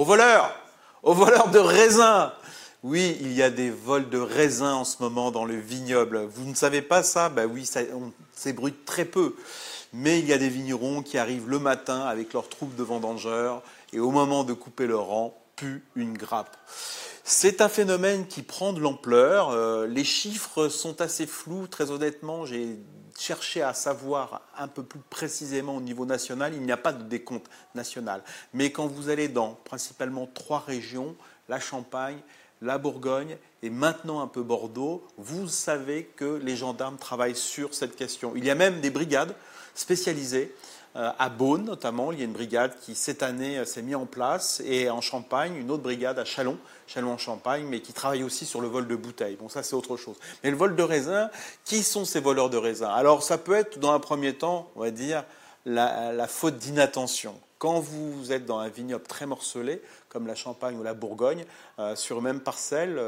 aux voleurs, aux voleurs de raisins. Oui, il y a des vols de raisins en ce moment dans le vignoble. Vous ne savez pas ça? Ben oui, ça, on très peu. Mais il y a des vignerons qui arrivent le matin avec leurs troupes de vendangeurs et au moment de couper leur rang, puent une grappe. C'est un phénomène qui prend de l'ampleur. Euh, les chiffres sont assez flous, très honnêtement. J'ai cherché à savoir un peu plus précisément au niveau national. Il n'y a pas de décompte national. Mais quand vous allez dans principalement trois régions, la Champagne, la Bourgogne et maintenant un peu Bordeaux, vous savez que les gendarmes travaillent sur cette question. Il y a même des brigades spécialisées euh, à Beaune notamment, il y a une brigade qui cette année euh, s'est mise en place, et en Champagne, une autre brigade à Chalon, Chalon en Champagne, mais qui travaille aussi sur le vol de bouteilles. Bon, ça c'est autre chose. Mais le vol de raisin, qui sont ces voleurs de raisin Alors ça peut être dans un premier temps, on va dire, la, faute d'inattention. Quand vous êtes dans un vignoble très morcelé, comme la Champagne ou la Bourgogne, euh, sur une même parcelle,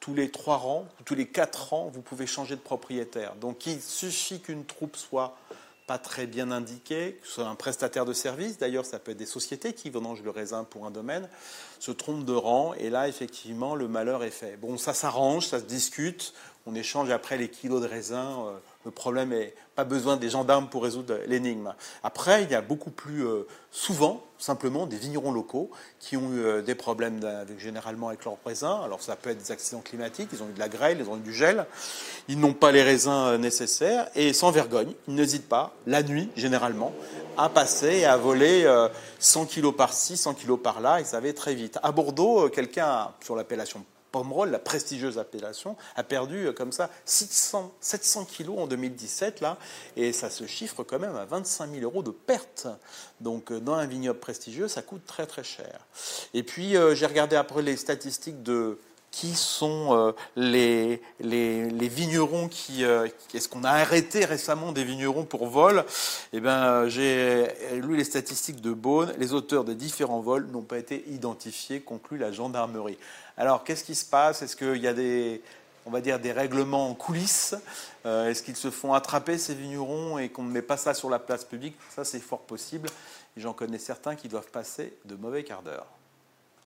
tous les trois rangs, tous les quatre rangs, vous pouvez changer de propriétaire. Donc il suffit qu'une troupe soit pas très bien indiqué, que ce soit un prestataire de service, d'ailleurs ça peut être des sociétés qui vendangent le raisin pour un domaine, se trompent de rang, et là effectivement le malheur est fait. Bon, ça s'arrange, ça se discute, on échange après les kilos de raisin, euh, le problème est pas besoin des gendarmes pour résoudre l'énigme. Après, il y a beaucoup plus euh, souvent, simplement, des vignerons locaux qui ont eu euh, des problèmes généralement avec leurs raisins. Alors, ça peut être des accidents climatiques, ils ont eu de la grêle, ils ont eu du gel, ils n'ont pas les raisins euh, nécessaires, et sans vergogne, ils n'hésitent pas, la nuit généralement, à passer et à voler 100 kilos par-ci, 100 kilos par-là, et ça va très vite. À Bordeaux, quelqu'un, sur l'appellation Pomerol, la prestigieuse appellation, a perdu euh, comme ça 600, 700 kilos en 2017, là, et ça se chiffre quand même à 25 000 euros de perte. Donc, euh, dans un vignoble prestigieux, ça coûte très très cher. Et puis, euh, j'ai regardé après les statistiques de qui sont les, les, vignerons qui. Est-ce qu'on a arrêté récemment des vignerons pour vol? Eh bien, j'ai lu les statistiques de Beaune. Les auteurs des différents vols n'ont pas été identifiés, conclut la gendarmerie. Alors, qu'est-ce qui se passe? Est-ce qu'il y a des, on va dire, des règlements en coulisses? Euh, Est-ce qu'ils se font attraper, ces vignerons, et qu'on ne met pas ça sur la place publique? Ça, c'est fort possible. J'en connais certains qui doivent passer de mauvais quarts d'heure.